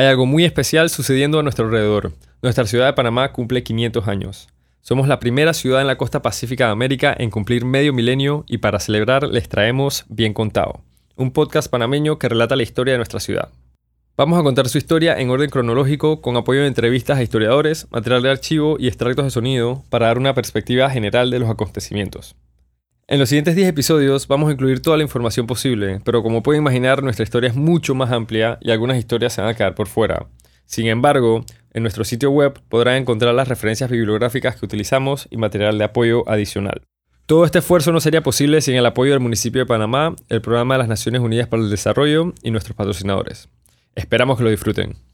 Hay algo muy especial sucediendo a nuestro alrededor. Nuestra ciudad de Panamá cumple 500 años. Somos la primera ciudad en la costa pacífica de América en cumplir medio milenio y para celebrar les traemos Bien Contado, un podcast panameño que relata la historia de nuestra ciudad. Vamos a contar su historia en orden cronológico con apoyo de entrevistas a historiadores, material de archivo y extractos de sonido para dar una perspectiva general de los acontecimientos. En los siguientes 10 episodios vamos a incluir toda la información posible, pero como pueden imaginar nuestra historia es mucho más amplia y algunas historias se van a quedar por fuera. Sin embargo, en nuestro sitio web podrán encontrar las referencias bibliográficas que utilizamos y material de apoyo adicional. Todo este esfuerzo no sería posible sin el apoyo del municipio de Panamá, el Programa de las Naciones Unidas para el Desarrollo y nuestros patrocinadores. Esperamos que lo disfruten.